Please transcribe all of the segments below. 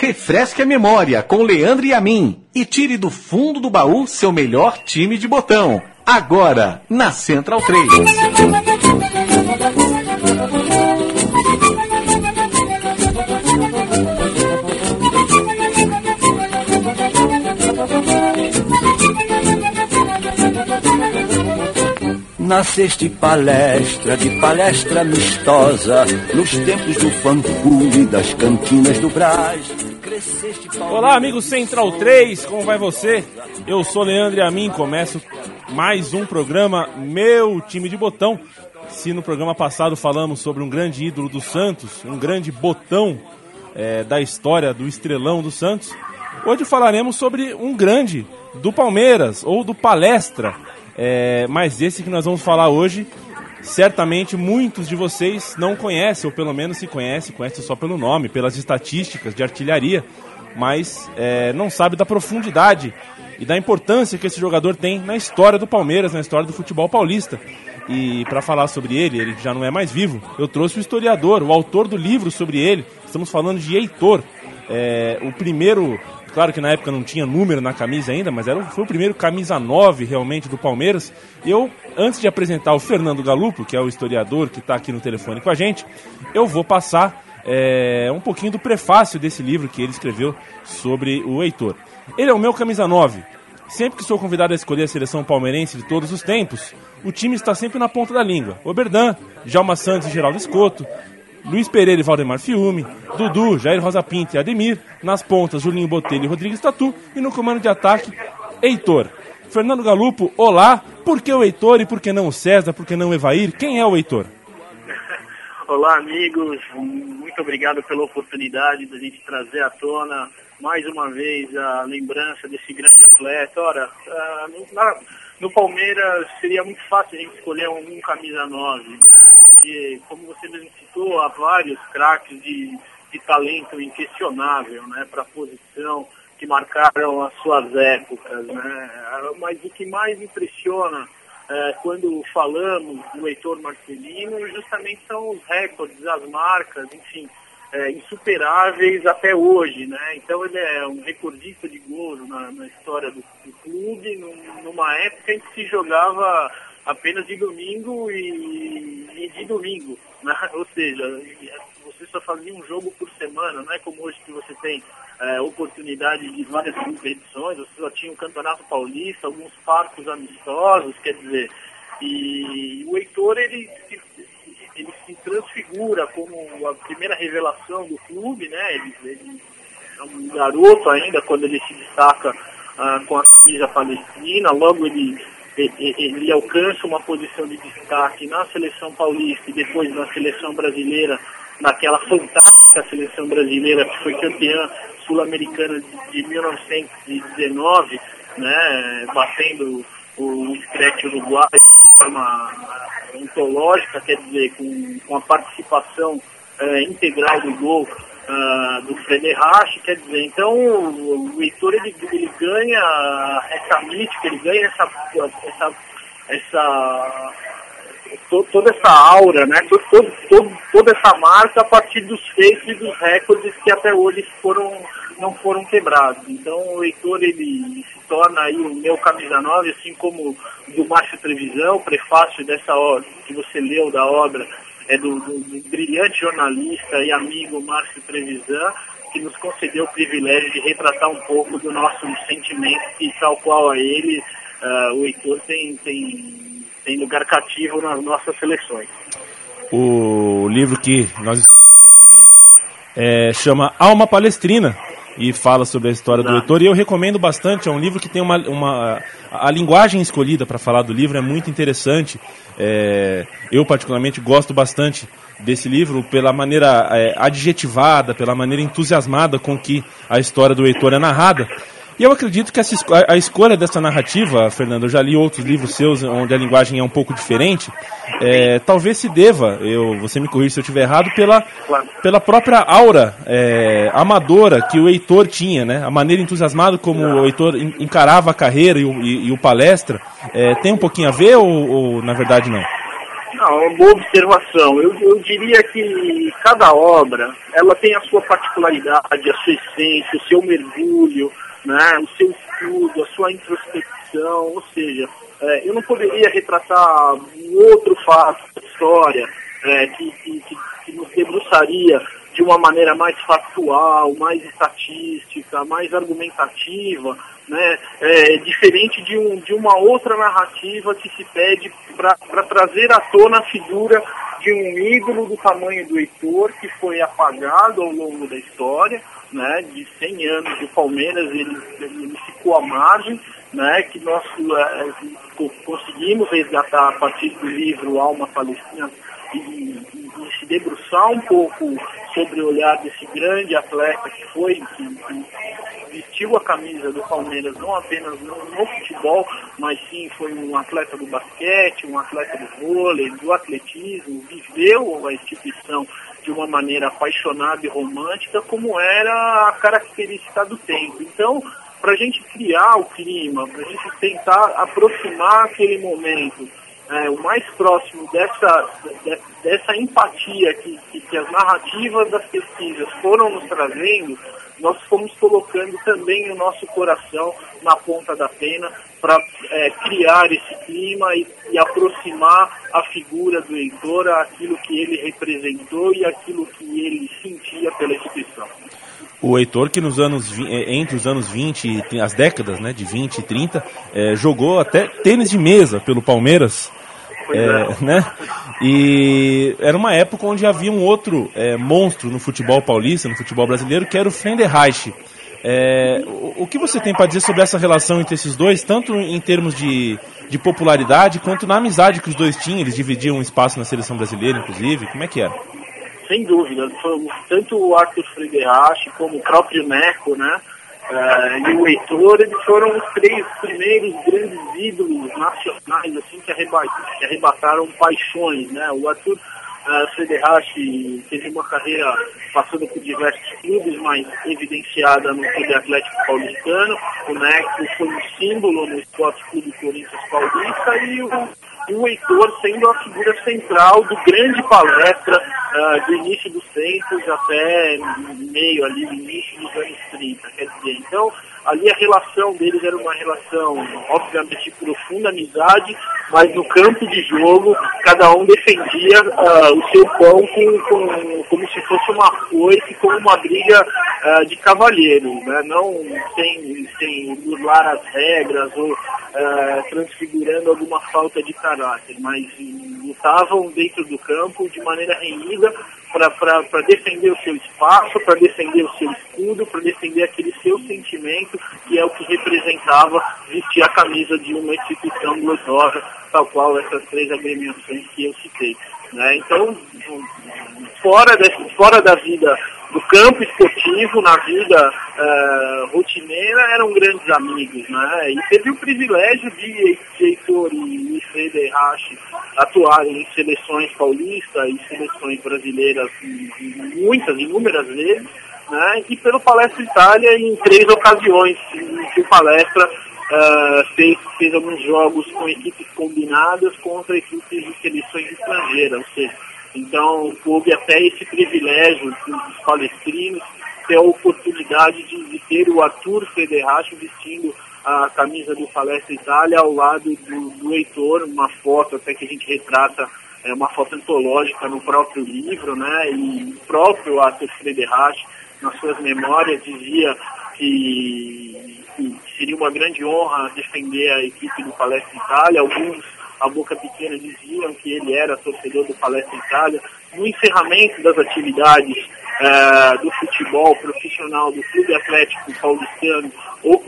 Refresque a memória com Leandro e a mim e tire do fundo do baú seu melhor time de botão. Agora, na Central 3. Nasceste palestra de palestra amistosa nos tempos do fancume das cantinas do Brás. Olá, amigo Central 3, como vai você? Eu sou Leandro e a mim começo mais um programa Meu Time de Botão. Se no programa passado falamos sobre um grande ídolo do Santos, um grande botão é, da história do estrelão do Santos, hoje falaremos sobre um grande do Palmeiras ou do Palestra é, mas esse que nós vamos falar hoje, certamente muitos de vocês não conhecem, ou pelo menos se conhecem, conhecem só pelo nome, pelas estatísticas de artilharia, mas é, não sabe da profundidade e da importância que esse jogador tem na história do Palmeiras, na história do futebol paulista. E para falar sobre ele, ele já não é mais vivo, eu trouxe o historiador, o autor do livro sobre ele. Estamos falando de Heitor, é, o primeiro Claro que na época não tinha número na camisa ainda, mas era, foi o primeiro camisa 9 realmente do Palmeiras. Eu, antes de apresentar o Fernando Galupo, que é o historiador que está aqui no telefone com a gente, eu vou passar é, um pouquinho do prefácio desse livro que ele escreveu sobre o Heitor. Ele é o meu camisa 9. Sempre que sou convidado a escolher a seleção palmeirense de todos os tempos, o time está sempre na ponta da língua. Oberdan, Djalma Santos e Geraldo Escoto, Luiz Pereira e Valdemar Fiume, Dudu, Jair Rosa Pinto e Ademir, nas pontas Julinho Botelho e Rodrigues Tatu, e no comando de ataque, Heitor. Fernando Galupo, olá, por que o Heitor e por que não o César, por que não o Evair? Quem é o Heitor? Olá, amigos, muito obrigado pela oportunidade da gente trazer à tona mais uma vez a lembrança desse grande atleta. Ora, ah, no Palmeiras seria muito fácil a gente escolher um, camisa 9, né? porque, como você mesmo citou, há vários craques de, de talento inquestionável né, para a posição que marcaram as suas épocas. Né? Mas o que mais impressiona quando falamos do Heitor Marcelino justamente são os recordes, as marcas, enfim, é, insuperáveis até hoje. Né? Então ele é um recordista de gols na, na história do, do clube, num, numa época em que se jogava apenas de domingo e, e de domingo. Né? Ou seja, você só fazia um jogo por semana, não é como hoje que você tem é, oportunidade de várias competições, você só tinha o Campeonato Paulista, alguns parques amistosos, quer dizer, e o Heitor ele, ele se transfigura como a primeira revelação do clube, né? Ele, ele é um garoto ainda quando ele se destaca ah, com a camisa palestina, logo ele ele alcança uma posição de destaque na seleção paulista e depois na seleção brasileira, naquela fantástica seleção brasileira que foi campeã sul-americana de 1919, né, batendo o Scratch Uruguai de forma ontológica, quer dizer, com, com a participação é, integral do gol uh, do Frederich, quer dizer, então o Heitor ele, ele ganha essa mítica, ele ganha essa, essa, essa to, toda essa aura, né? Todo, toda essa marca a partir dos feitos e dos recordes que até hoje foram, não foram quebrados. Então o Heitor ele se torna aí o meu camisa 9, assim como do Márcio Trevisão, o prefácio dessa obra que você leu da obra é do, do, do brilhante jornalista e amigo Márcio Trevisan, que nos concedeu o privilégio de retratar um pouco do nosso sentimento e tal qual a ele, uh, o Heitor tem, tem, tem lugar cativo nas nossas seleções. O livro que nós estamos referindo é, chama Alma Palestrina, e fala sobre a história do Heitor. E eu recomendo bastante, é um livro que tem uma. uma a linguagem escolhida para falar do livro é muito interessante. É, eu, particularmente, gosto bastante desse livro pela maneira é, adjetivada, pela maneira entusiasmada com que a história do Heitor é narrada. E eu acredito que essa, a escolha dessa narrativa, Fernando, eu já li outros livros seus onde a linguagem é um pouco diferente, é, talvez se deva, eu, você me corrija se eu estiver errado, pela, pela própria aura é, amadora que o Heitor tinha, né? A maneira entusiasmada como o Heitor encarava a carreira e o, e, e o palestra, é, tem um pouquinho a ver ou, ou na verdade não? Não, uma boa observação. Eu, eu diria que cada obra ela tem a sua particularidade, a sua essência, o seu mergulho, né, o seu estudo, a sua introspecção, ou seja, é, eu não poderia retratar um outro fato da história é, que, que, que nos debruçaria de uma maneira mais factual, mais estatística, mais argumentativa, né, é, diferente de, um, de uma outra narrativa que se pede para trazer à tona a figura de um ídolo do tamanho do Heitor, que foi apagado ao longo da história, né, de 100 anos do Palmeiras, ele, ele ficou à margem, né, que nós é, conseguimos resgatar a partir do livro Alma Palestina e, e, e, se debruçar um pouco sobre o olhar desse grande atleta que foi, que, que vestiu a camisa do Palmeiras não apenas no, no, futebol, mas sim foi um atleta do basquete, um atleta do vôlei, do atletismo, viveu a instituição de uma maneira apaixonada e romântica, como era a característica do tempo. Então, para a gente criar o clima, para a gente tentar aproximar aquele momento é, o mais próximo dessa, de, dessa empatia que, que, que, as narrativas das pesquisas foram nos trazendo, nós fomos colocando também o nosso coração na ponta da pena para é, criar esse clima e, e, aproximar a figura do Heitor àquilo que ele representou e aquilo que ele sentia pela instituição. O Heitor, que nos anos, é, entre os anos 20 e as décadas né, de 20 e 30, é, jogou até tênis de mesa pelo Palmeiras. É, é, né? E era uma época onde havia um outro é, monstro no futebol paulista, no futebol brasileiro, que era o Frenderreich. É, o, o, que você tem para dizer sobre essa relação entre esses dois, tanto em termos de, de popularidade, quanto na amizade que os dois tinham? Eles dividiam um espaço na seleção brasileira, inclusive. Como é que era? sem dúvida. Tanto o Arthur Friedrich como o próprio Neco, né? Uh, e o Heitor, eles foram os três primeiros grandes ídolos nacionais assim, que, arrebataram, que arrebataram paixões. Né? O Arthur uh, Friedrich teve uma carreira passando por diversos clubes, mas evidenciada no Clube Atlético Paulistano. O Neco foi um símbolo no Esporte Clube Corinthians Paulista e o o Heitor sendo a figura central do grande palestra uh, do início dos tempos até meio ali, início dos anos 30, quer dizer, então ali a relação deles era uma relação, obviamente, de profunda amizade, mas no campo de jogo, cada um defendia uh, o seu pão com, com, como se fosse uma foice, como uma briga uh, de cavalheiros, né? não sem, sem burlar as regras ou uh, transfigurando alguma falta de caráter, mas lutavam dentro do campo de maneira renhida para defender o seu espaço, para defender o seu escudo, para defender aquele seu sentimento que é o que representava vestir a camisa de uma instituição gloriosa, tal qual essas três agremiações que eu citei. Né? Então, fora, desse, fora da vida do campo esportivo, na vida uh, rotineira, eram grandes amigos. Né? E teve o privilégio de Heitor e Feder Rache atuarem em seleções paulistas e seleções brasileiras muitas, inúmeras vezes, né? e pelo Palestra Itália em três ocasiões em que o Palestra uh, fez, fez alguns jogos com equipes combinadas contra equipes de seleções estrangeiras, ou seja, então houve até esse privilégio dos palestrinos ter a oportunidade de, de ter o Arthur Federracho vestindo a camisa do Palestra Itália ao lado do, do Heitor, uma foto até que a gente retrata, é uma foto antológica no próprio livro, né? E o próprio Arthur Federracho, nas suas memórias, dizia que, que seria uma grande honra defender a equipe do Palestra Itália. Alguns a boca pequena diziam que ele era torcedor do Palestra Itália. No encerramento das atividades uh, do futebol profissional do Clube Atlético Paulistano,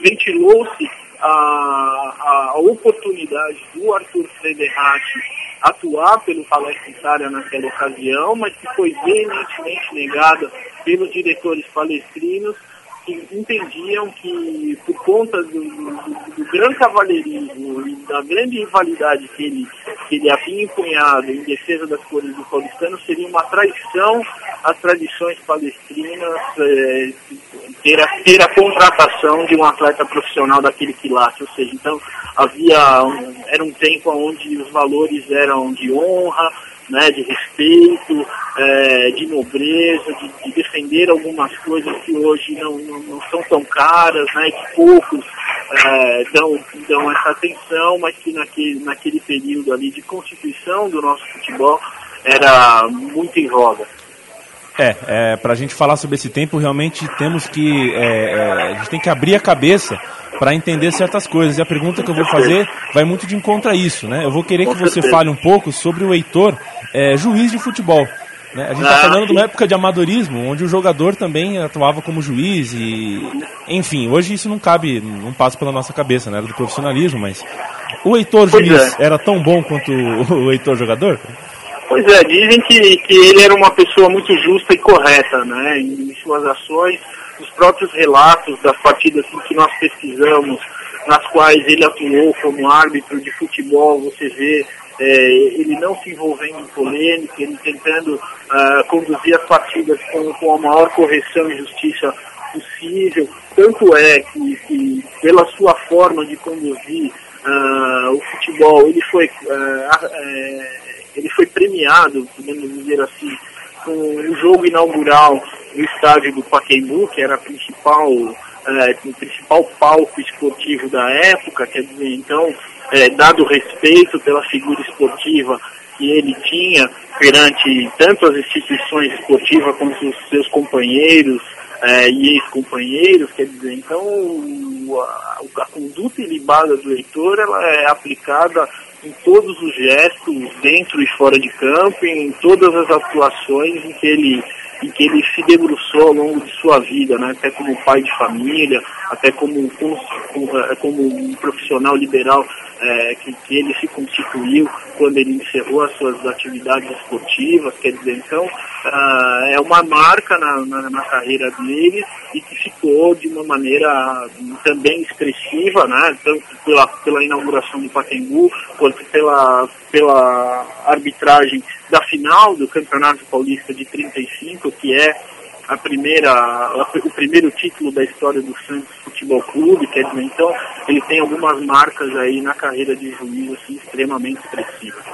ventilou-se a, a, a, oportunidade do Arthur Frederati atuar pelo Palestra Itália naquela ocasião, mas que foi veementemente negada pelos diretores palestrinos que entendiam que, por conta do, do, do grande cavalheirismo e da grande rivalidade que ele, que ele havia empunhado em defesa das cores do paulistano, seria uma traição às tradições palestrinas, é, ter a, ter a contratação de um atleta profissional daquele quilate, ou seja, então havia um, era um tempo onde os valores eram de honra, né, de respeito, é, de nobreza, de, de, defender algumas coisas que hoje não, não, não são tão caras, né, que poucos é, dão, dão essa atenção, mas que naquele, naquele período ali de constituição do nosso futebol era muito em voga. É, é para a gente falar sobre esse tempo, realmente temos que. É, é, a gente tem que abrir a cabeça para entender certas coisas. E a pergunta que eu vou fazer vai muito de encontro a isso, né? Eu vou querer que você fale um pouco sobre o Heitor, é, juiz de futebol. Né? A gente está ah, falando de uma época de amadorismo, onde o jogador também atuava como juiz e. Enfim, hoje isso não cabe, não passa pela nossa cabeça, né? Era do profissionalismo, mas. O Heitor pois juiz é. era tão bom quanto o Heitor jogador? Pois é, dizem que, que ele era uma pessoa muito justa e correta, né, em suas ações, os próprios relatos das partidas em que nós pesquisamos, nas quais ele atuou como árbitro de futebol, você vê é, ele não se envolvendo em polêmica, ele tentando uh, conduzir as partidas com, com a maior correção e justiça possível. Tanto é que, que pela sua forma de conduzir uh, o futebol, ele foi uh, ele foi premiado, podemos dizer assim, com o jogo inaugural no estádio do Pacaembu, que era a principal, é, o principal palco esportivo da época, quer dizer, então, é, dado respeito pela figura esportiva que ele tinha perante tanto as instituições esportivas quanto os seus companheiros é, e ex-companheiros, quer dizer, então a, a conduta ilibada do leitor ela é aplicada em todos os gestos, dentro e fora de campo, em todas as atuações em que ele, em que ele se debruçou ao longo de sua vida, né? até como pai de família, até como, como, como um profissional liberal é, que, que, ele se constituiu quando ele encerrou as suas atividades esportivas, quer dizer, então uh, é uma marca na, na, na, carreira dele e que ficou de uma maneira também expressiva, né, tanto pela, pela inauguração do Pacaembu, quanto pela, pela arbitragem da final do Campeonato Paulista de 35, que é a primeira, o primeiro título da história do Santos Futebol Clube, quer dizer, então ele tem algumas marcas aí na carreira de juiz assim, extremamente expressivas.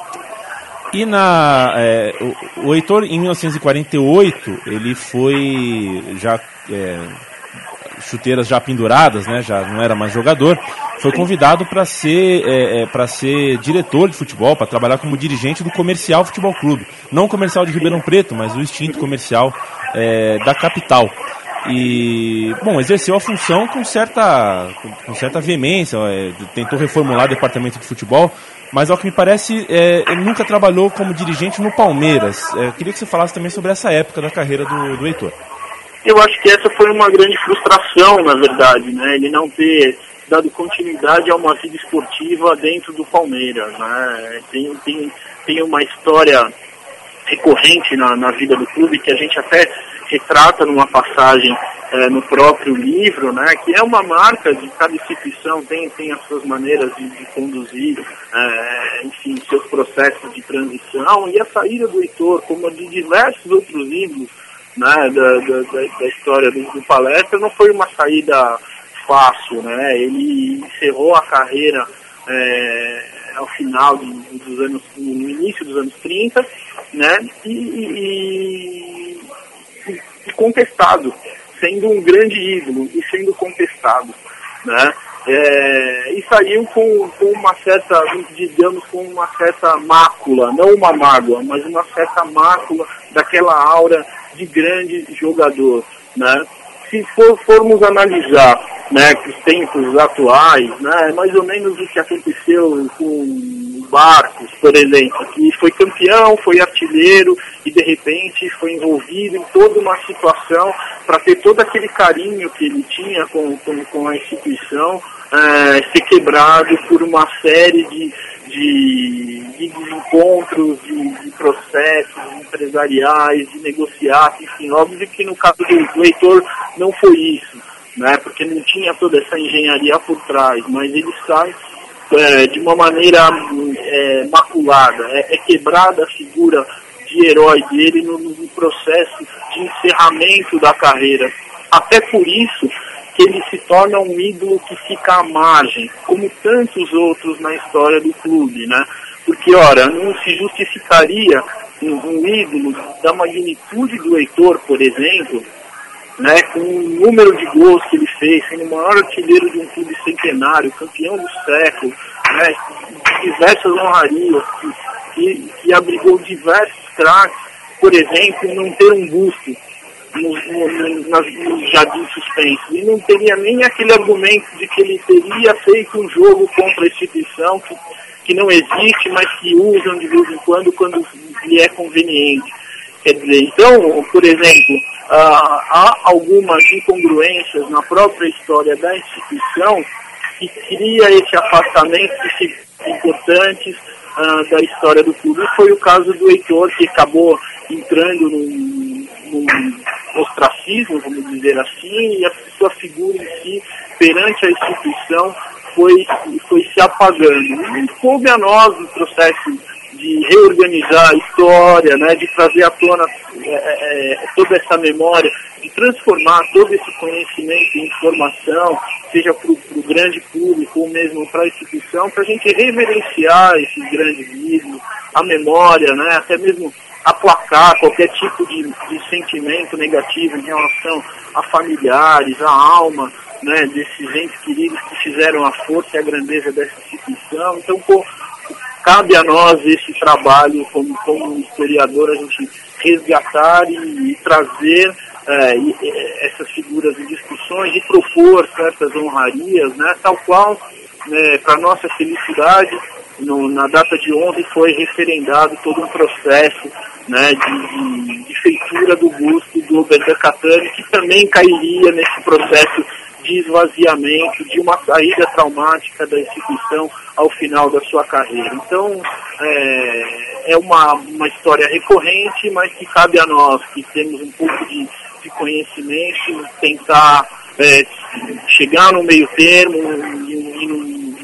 E na é, o, o Heitor em 1948 ele foi já é, chuteiras já penduradas, né? Já não era mais jogador. Foi convidado para ser é, é para ser diretor de futebol, para trabalhar como dirigente do Comercial Futebol Clube, não o Comercial de Ribeirão Preto, mas o extinto Comercial é, da capital. E, bom, exerceu a função com certa, com certa veemência, é, tentou reformular o departamento de futebol, mas ao que me parece, é, ele nunca trabalhou como dirigente no Palmeiras. É, queria que você falasse também sobre essa época da carreira do, do Heitor. Eu acho que essa foi uma grande frustração, na verdade, né? Ele não ter dado continuidade a uma vida esportiva dentro do Palmeiras, né? Tem, tem, tem uma história recorrente na, na vida do clube que a gente até retrata numa passagem é, no próprio livro, né, que é uma marca de cada instituição, tem, tem as suas maneiras de, de conduzir, é, enfim, seus processos de transição, e a saída do Heitor, como a de diversos outros livros né, da, da, da, história do, do palestra, não foi uma saída fácil, né, ele encerrou a carreira é, ao final dos anos, no início dos anos 30, né, e, e, e contestado, sendo um grande ídolo e sendo contestado, né, é, e saiu com, com uma certa, digamos, com uma certa mácula, não uma mágoa, mas uma certa mácula daquela aura de grande jogador, né? Se for, formos analisar né, os tempos atuais, né, mais ou menos o que aconteceu com Barcos, por exemplo, que foi campeão, foi artilheiro e de repente foi envolvido em toda uma situação para ter todo aquele carinho que ele tinha com, com, com a instituição é, ser quebrado por uma série de, de, desencontros, de, processos empresariais, de negociar, enfim, óbvio que no caso do leitor não foi isso né, porque não tinha toda essa engenharia por trás, mas ele sai é, de uma maneira é, maculada, é, é, quebrada a figura de herói dele no, no, processo de encerramento da carreira. Até por isso torna um ídolo que fica à margem, como tantos outros na história do clube, né? Porque, ora, não se justificaria um, um ídolo da magnitude do Heitor, por exemplo, né, com o número de gols que ele fez, sendo o maior artilheiro de um clube centenário, campeão do século, né, diversas honrarias, que, que, que abrigou diversos craques, por exemplo, não ter um busto no, no, no, jardim suspenso. E não teria nem aquele argumento de que ele teria feito um jogo contra a instituição que, que não existe, mas que usam de vez em quando quando lhe é conveniente. Quer dizer, então, por exemplo, ah, há algumas incongruências na própria história da instituição que cria esse afastamento de importantes ah, da história do clube. Foi o caso do Heitor, que acabou entrando num, num ostracismo, vamos dizer assim, e a sua figura em si, perante a instituição, foi, foi se apagando. E coube a nós no processo de reorganizar a história, né, de trazer à tona é, é, toda essa memória, de transformar todo esse conhecimento em informação, seja para o grande público ou mesmo para a instituição, para a gente reverenciar esses grandes livros, a memória, né, até mesmo aplacar qualquer tipo de, de sentimento negativo em relação a familiares, a alma, né, desses entes queridos que fizeram a força e a grandeza dessa instituição. Então, pô, cabe a nós esse trabalho como, como historiador, a gente resgatar e, e trazer é, e, e, essas figuras em discussões e propor certas honrarias, né, tal qual, né, para nossa felicidade, no, na data de ontem foi referendado todo um processo né, de, de, feitura do busto do Oberdan Catani, que também cairia nesse processo de esvaziamento, de uma saída traumática da instituição ao final da sua carreira. Então, é, é uma, uma história recorrente, mas que cabe a nós, que temos um pouco de, de conhecimento, tentar é, chegar no meio termo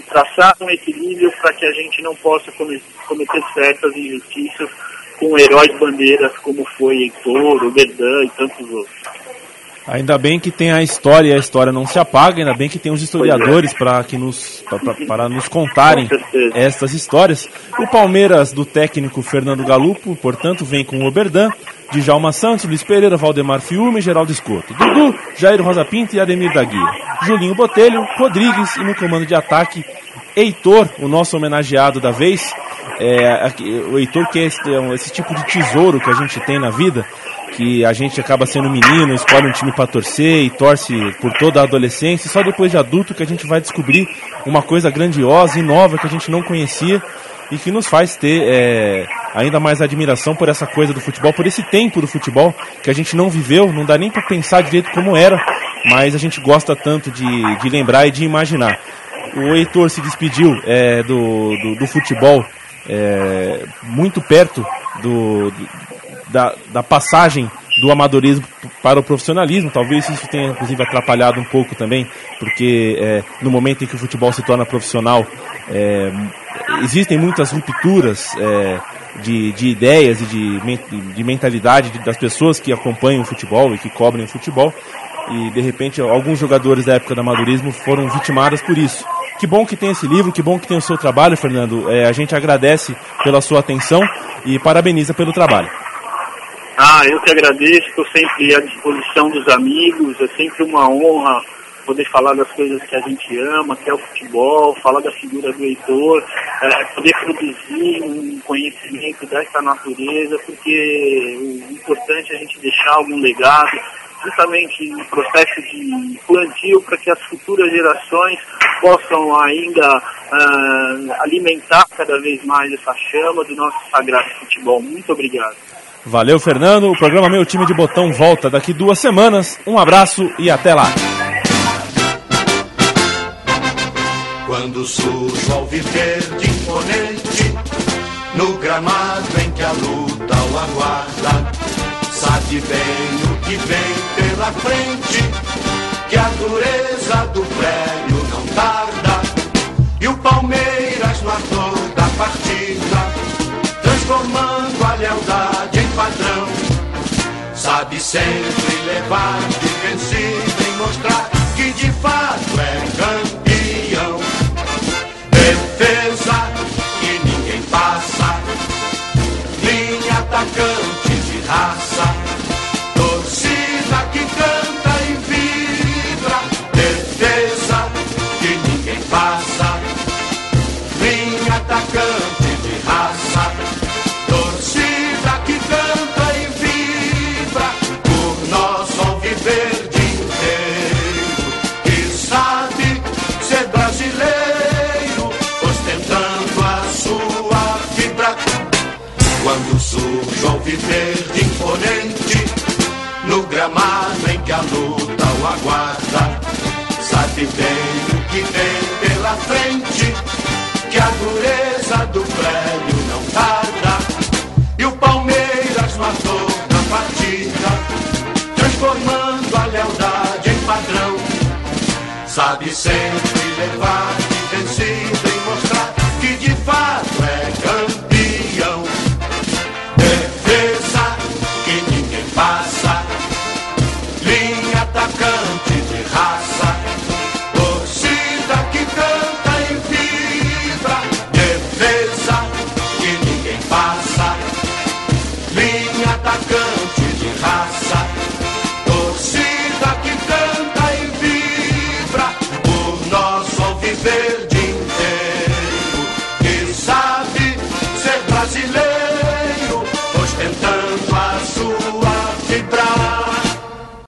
traçar um equilíbrio para que a gente não possa cometer certas injustiças com heróis bandeiras como foi Heitor, o Berdan e tantos outros. Ainda bem que tem a história e a história não se apaga, ainda bem que tem os historiadores é. para que nos para nos contarem estas histórias. O Palmeiras do técnico Fernando Galupo, portanto, vem com o Oberdan, Djalma Santos, Luiz Pereira, Valdemar Fiume Geraldo Escoto. Dudu, Jair Rosa Pinto e Ademir da Guia. Julinho Botelho, Rodrigues e no comando de ataque, Heitor, o nosso homenageado da vez. É, o Heitor que é esse, é esse tipo de tesouro que a gente tem na vida que a gente acaba sendo menino, escolhe um time para torcer e torce por toda a adolescência, só depois de adulto que a gente vai descobrir uma coisa grandiosa e nova que a gente não conhecia e que nos faz ter é, ainda mais admiração por essa coisa do futebol, por esse tempo do futebol que a gente não viveu, não dá nem para pensar direito como era, mas a gente gosta tanto de, de lembrar e de imaginar. O Heitor se despediu é, do, do, do, futebol é, muito perto do, da, da passagem do amadorismo para o profissionalismo. Talvez isso tenha, inclusive, atrapalhado um pouco também, porque é, no momento em que o futebol se torna profissional, é, existem muitas rupturas é, de, de ideias e de, de mentalidade das pessoas que acompanham o futebol e que cobrem o futebol. E, de repente, alguns jogadores da época do amadorismo foram vitimados por isso. Que bom que tem esse livro, que bom que tem o seu trabalho, Fernando. É, a gente agradece pela sua atenção e parabeniza pelo trabalho. Ah, eu que agradeço, estou sempre à disposição dos amigos, é sempre uma honra poder falar das coisas que a gente ama, que é o futebol, falar da figura do Heitor, é, poder produzir um conhecimento dessa natureza, porque o importante é a gente deixar algum legado, justamente no processo de plantio para que as futuras gerações possam ainda uh, alimentar cada vez mais essa chama do nosso sagrado futebol. Muito obrigado. Valeu, Fernando. O programa Meu Time de Botão volta daqui duas semanas. Um abraço e até lá. quando ao viver de imponente no gramado em que a luta o aguarda. Sabe bem o que vem pela frente, que a dureza do prédio não tarda. E o Palmeiras no ator da partida, transformando a lealdade em padrão. Sabe sempre levar de vencido e mostrar que de fato é grande. Traficante de raça. guarda. Sabe bem o que vem pela frente, que a dureza do prédio não tarda. E o Palmeiras matou na partida, transformando a lealdade em padrão. Sabe sempre